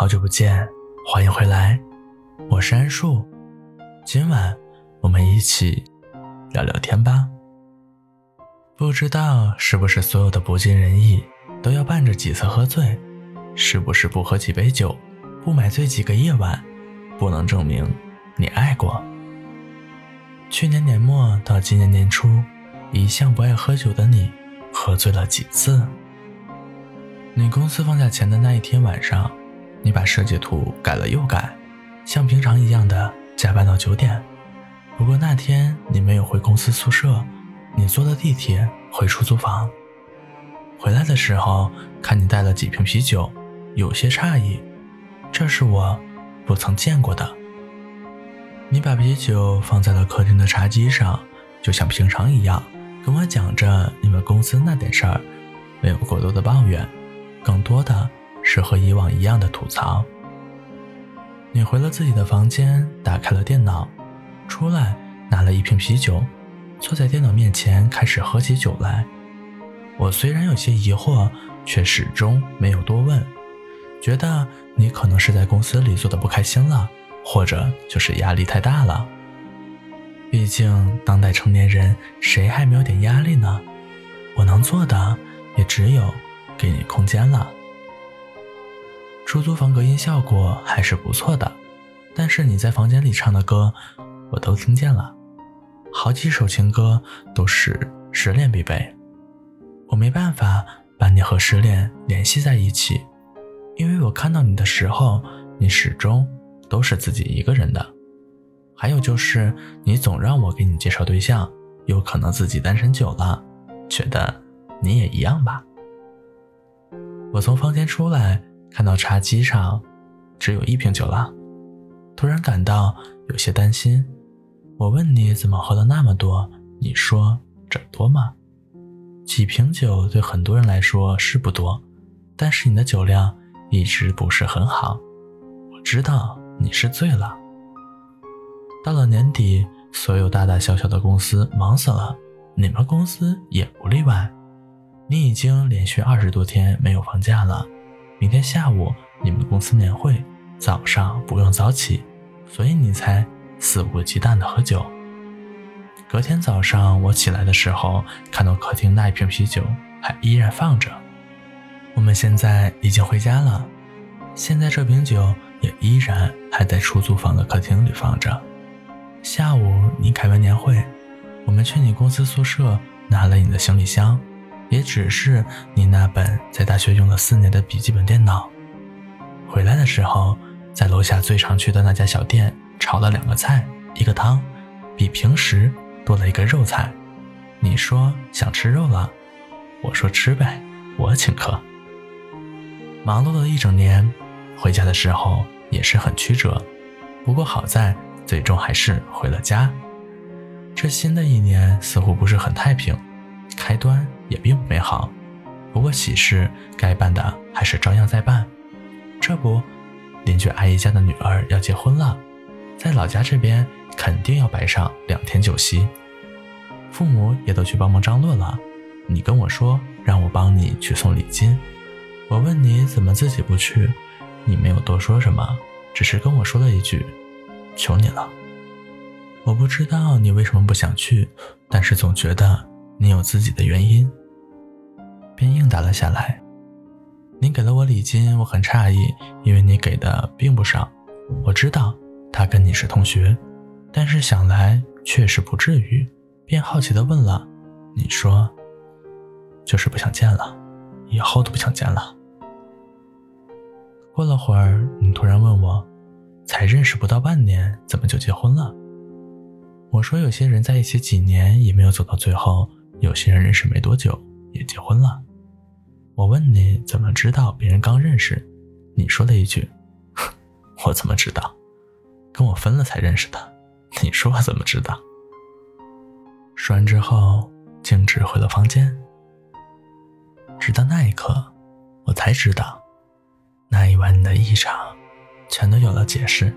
好久不见，欢迎回来，我是安树。今晚我们一起聊聊天吧。不知道是不是所有的不尽人意都要伴着几次喝醉？是不是不喝几杯酒，不买醉几个夜晚，不能证明你爱过？去年年末到今年年初，一向不爱喝酒的你，喝醉了几次？你公司放假前的那一天晚上。你把设计图改了又改，像平常一样的加班到九点。不过那天你没有回公司宿舍，你坐了地铁回出租房。回来的时候看你带了几瓶啤酒，有些诧异，这是我不曾见过的。你把啤酒放在了客厅的茶几上，就像平常一样跟我讲着你们公司那点事儿，没有过多的抱怨，更多的。是和以往一样的吐槽。你回了自己的房间，打开了电脑，出来拿了一瓶啤酒，坐在电脑面前开始喝起酒来。我虽然有些疑惑，却始终没有多问，觉得你可能是在公司里做的不开心了，或者就是压力太大了。毕竟当代成年人，谁还没有点压力呢？我能做的也只有给你空间了。出租房隔音效果还是不错的，但是你在房间里唱的歌，我都听见了，好几首情歌都是失恋必备。我没办法把你和失恋联系在一起，因为我看到你的时候，你始终都是自己一个人的。还有就是你总让我给你介绍对象，有可能自己单身久了，觉得你也一样吧。我从房间出来。看到茶几上只有一瓶酒了，突然感到有些担心。我问你怎么喝了那么多，你说这多吗？几瓶酒对很多人来说是不多，但是你的酒量一直不是很好。我知道你是醉了。到了年底，所有大大小小的公司忙死了，你们公司也不例外。你已经连续二十多天没有放假了。明天下午你们公司年会，早上不用早起，所以你才肆无忌惮的喝酒。隔天早上我起来的时候，看到客厅那一瓶啤酒还依然放着。我们现在已经回家了，现在这瓶酒也依然还在出租房的客厅里放着。下午你开完年会，我们去你公司宿舍拿了你的行李箱。也只是你那本在大学用了四年的笔记本电脑。回来的时候，在楼下最常去的那家小店炒了两个菜，一个汤，比平时多了一个肉菜。你说想吃肉了，我说吃呗，我请客。忙碌了一整年，回家的时候也是很曲折，不过好在最终还是回了家。这新的一年似乎不是很太平，开端。也并不美好，不过喜事该办的还是照样在办。这不，邻居阿姨家的女儿要结婚了，在老家这边肯定要摆上两天酒席，父母也都去帮忙张罗了。你跟我说让我帮你去送礼金，我问你怎么自己不去，你没有多说什么，只是跟我说了一句：“求你了。”我不知道你为什么不想去，但是总觉得你有自己的原因。便应答了下来。你给了我礼金，我很诧异，因为你给的并不少。我知道他跟你是同学，但是想来确实不至于，便好奇的问了：“你说，就是不想见了，以后都不想见了。”过了会儿，你突然问我：“才认识不到半年，怎么就结婚了？”我说：“有些人在一起几年也没有走到最后，有些人认识没多久也结婚了。”我问你怎么知道别人刚认识，你说了一句：“我怎么知道？跟我分了才认识的。”你说我怎么知道？说完之后，径直回了房间。直到那一刻，我才知道，那一晚的异常，全都有了解释。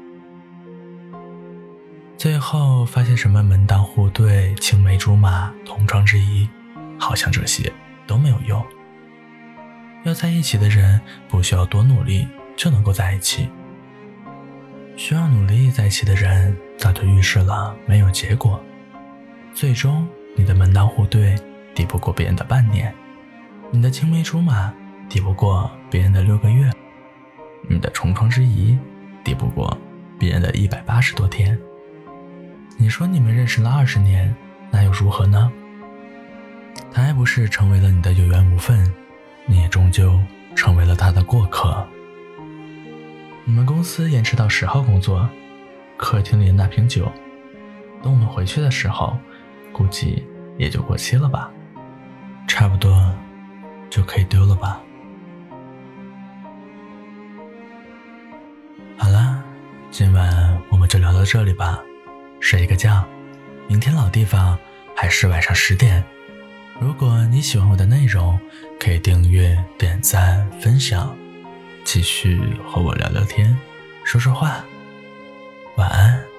最后发现什么门当户对、青梅竹马、同窗之谊，好像这些都没有用。要在一起的人，不需要多努力，就能够在一起。需要努力在一起的人，早就预示了没有结果。最终，你的门当户对抵不过别人的半年，你的青梅竹马抵不过别人的六个月，你的重床之谊抵不过别人的一百八十多天。你说你们认识了二十年，那又如何呢？他还不是成为了你的有缘无分，你也终究成为了他的过客。你们公司延迟到十号工作，客厅里的那瓶酒，等我们回去的时候，估计也就过期了吧，差不多就可以丢了吧。好了，今晚我们就聊到这里吧。睡一个觉，明天老地方还是晚上十点。如果你喜欢我的内容，可以订阅、点赞、分享，继续和我聊聊天，说说话。晚安。